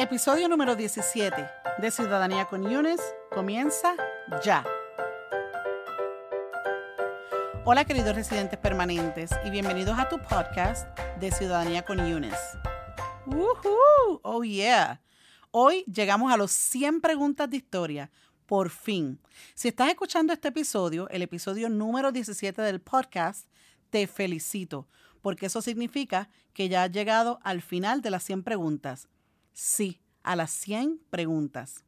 Episodio número 17 de Ciudadanía con Yunes comienza ya. Hola queridos residentes permanentes y bienvenidos a tu podcast de Ciudadanía con Yunes. ¡Woohoo! ¡Oh yeah! Hoy llegamos a los 100 preguntas de historia. Por fin. Si estás escuchando este episodio, el episodio número 17 del podcast, te felicito, porque eso significa que ya has llegado al final de las 100 preguntas. Sí, a las 100 preguntas.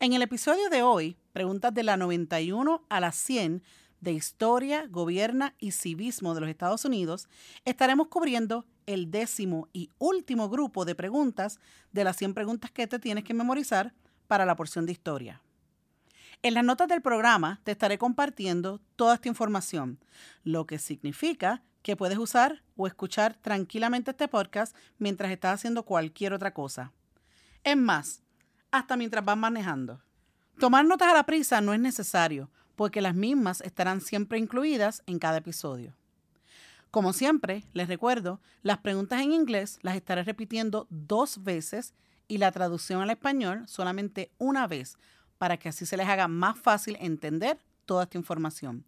En el episodio de hoy, preguntas de la 91 a la 100 de historia, gobierna y civismo de los Estados Unidos, estaremos cubriendo el décimo y último grupo de preguntas de las 100 preguntas que te tienes que memorizar para la porción de historia. En las notas del programa te estaré compartiendo toda esta información, lo que significa que puedes usar o escuchar tranquilamente este podcast mientras estás haciendo cualquier otra cosa. Es más, hasta mientras vas manejando. Tomar notas a la prisa no es necesario, porque las mismas estarán siempre incluidas en cada episodio. Como siempre, les recuerdo, las preguntas en inglés las estaré repitiendo dos veces y la traducción al español solamente una vez, para que así se les haga más fácil entender toda esta información.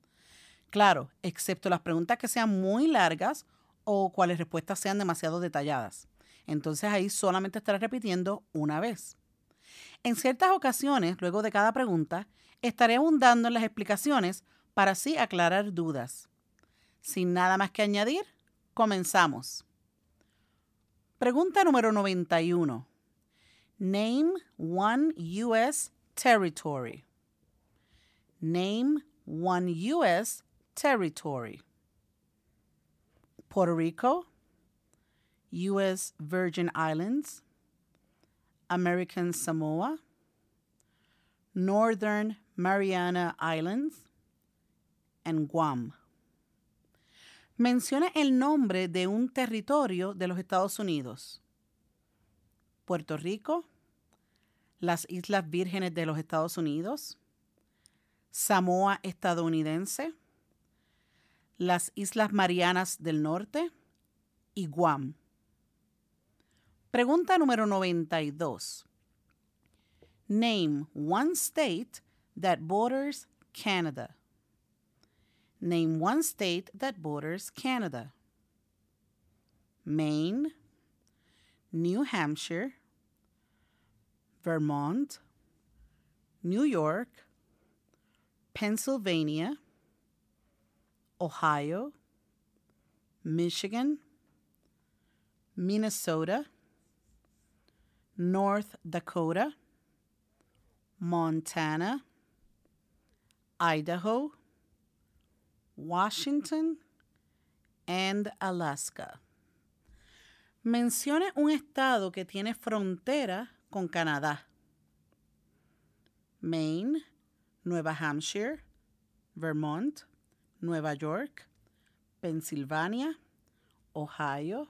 Claro, excepto las preguntas que sean muy largas o cuales respuestas sean demasiado detalladas. Entonces ahí solamente estaré repitiendo una vez. En ciertas ocasiones, luego de cada pregunta, estaré abundando en las explicaciones para así aclarar dudas. Sin nada más que añadir, comenzamos. Pregunta número 91. Name one U.S. territory. Name one U.S. territory. Puerto Rico, U.S. Virgin Islands, American Samoa, Northern Mariana Islands, and Guam. Menciona el nombre de un territorio de los Estados Unidos. Puerto Rico, las Islas Vírgenes de los Estados Unidos, Samoa estadounidense, las Islas Marianas del Norte y Guam. Pregunta número 92. Name one state that borders Canada. Name one state that borders Canada. Maine, New Hampshire, Vermont, New York, Pennsylvania, Ohio, Michigan, Minnesota, North Dakota, Montana, Idaho, Washington, and Alaska. Mencione un estado que tiene frontera con Canadá. Maine, Nueva Hampshire, Vermont, Nueva York, Pensilvania, Ohio,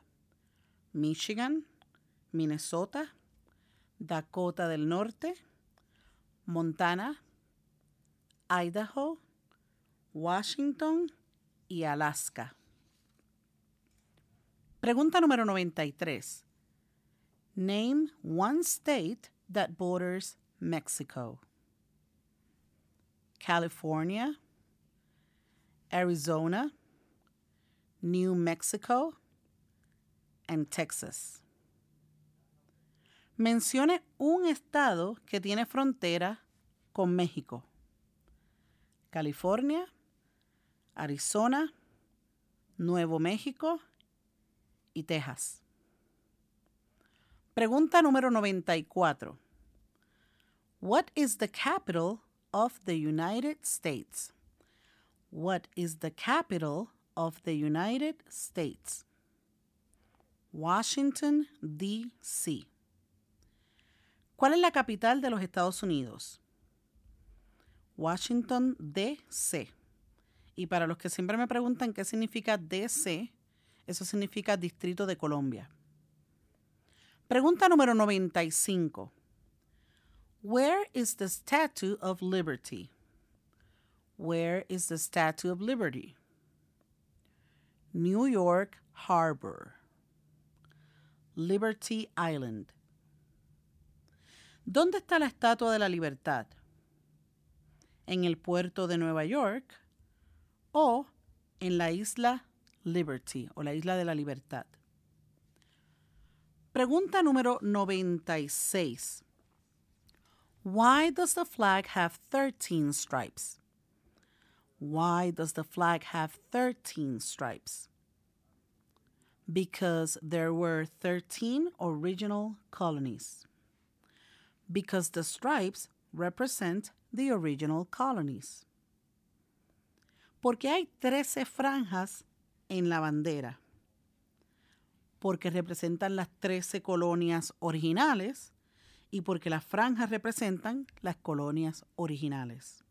Michigan, Minnesota, Dakota del Norte, Montana, Idaho, Washington y Alaska. Pregunta número 93. Name one state that borders Mexico. California, Arizona, New Mexico, and Texas. Mencione un estado que tiene frontera con México. California, Arizona, Nuevo México y Texas. Pregunta número 94. What is the capital of the United States? What is the capital of the United States? Washington, D.C. ¿Cuál es la capital de los Estados Unidos? Washington, D.C. Y para los que siempre me preguntan qué significa DC, eso significa Distrito de Colombia. Pregunta número 95. Where is the Statue of Liberty? Where is the Statue of Liberty? New York Harbor. Liberty Island. ¿Dónde está la Estatua de la Libertad? ¿En el puerto de Nueva York o en la isla Liberty o la isla de la Libertad? Pregunta número 96. Why does the flag have 13 stripes? Why does the flag have 13 stripes? Because there were 13 original colonies. Because the stripes represent the original colonies. Porque hay 13 franjas en la bandera. Porque representan las 13 colonias originales y porque las franjas representan las colonias originales.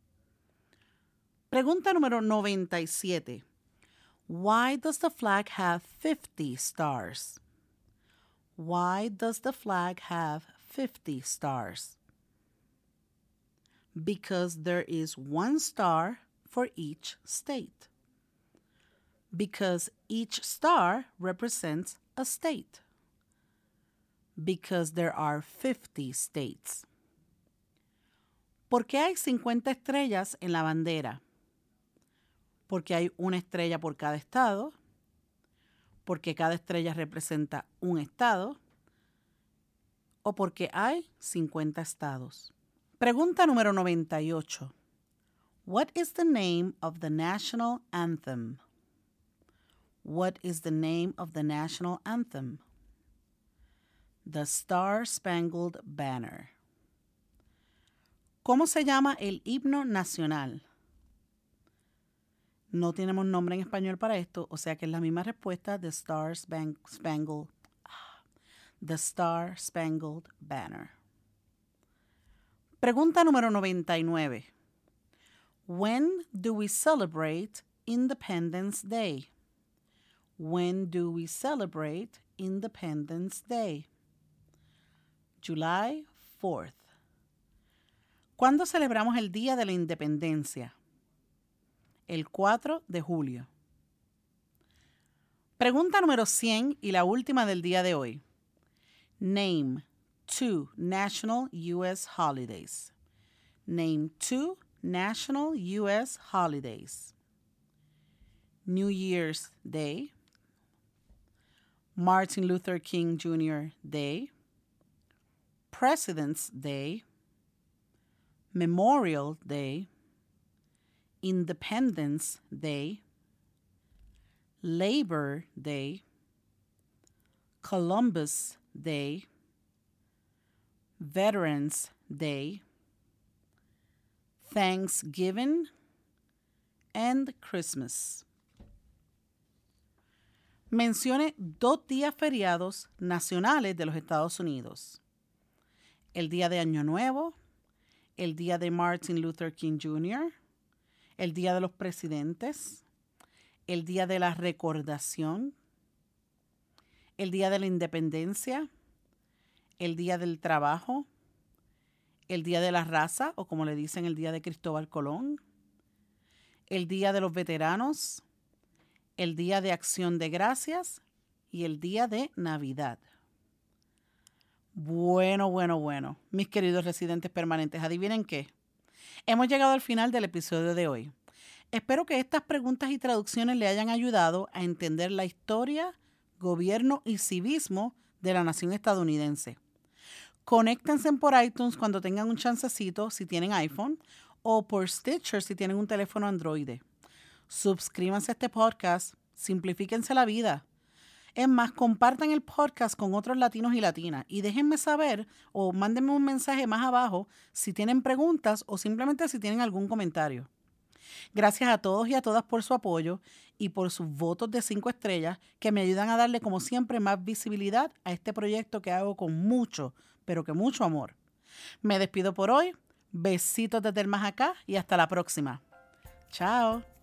Pregunta número 97. Why does the flag have 50 stars? Why does the flag have 50 stars? Because there is one star for each state. Because each star represents a state. Because there are 50 states. ¿Por qué hay 50 estrellas en la bandera? porque hay una estrella por cada estado, porque cada estrella representa un estado, o porque hay 50 estados. Pregunta número 98. What is the name of the national anthem? What is the name of the national anthem? The Star Spangled Banner. ¿Cómo se llama el himno nacional? No tenemos nombre en español para esto, o sea que es la misma respuesta de Star Spangled, The Star Spangled Banner. Pregunta número 99. When do we celebrate Independence Day? When do we celebrate Independence Day? July 4th. ¿Cuándo celebramos el Día de la Independencia? el 4 de julio. Pregunta número 100 y la última del día de hoy. Name two national U.S. holidays. Name two national U.S. holidays. New Year's Day, Martin Luther King Jr. Day, President's Day, Memorial Day, Independence Day, Labor Day, Columbus Day, Veterans Day, Thanksgiving, and Christmas. Mencione dos días feriados nacionales de los Estados Unidos. El día de Año Nuevo, el día de Martin Luther King Jr., el Día de los Presidentes, el Día de la Recordación, el Día de la Independencia, el Día del Trabajo, el Día de la Raza, o como le dicen, el Día de Cristóbal Colón, el Día de los Veteranos, el Día de Acción de Gracias y el Día de Navidad. Bueno, bueno, bueno, mis queridos residentes permanentes, adivinen qué. Hemos llegado al final del episodio de hoy. Espero que estas preguntas y traducciones le hayan ayudado a entender la historia, gobierno y civismo de la nación estadounidense. Conéctense por iTunes cuando tengan un chancecito si tienen iPhone o por Stitcher si tienen un teléfono Android. Suscríbanse a este podcast, simplifíquense la vida. Es más, compartan el podcast con otros latinos y latinas y déjenme saber o mándenme un mensaje más abajo si tienen preguntas o simplemente si tienen algún comentario. Gracias a todos y a todas por su apoyo y por sus votos de cinco estrellas que me ayudan a darle como siempre más visibilidad a este proyecto que hago con mucho, pero que mucho amor. Me despido por hoy. Besitos desde el más acá y hasta la próxima. Chao.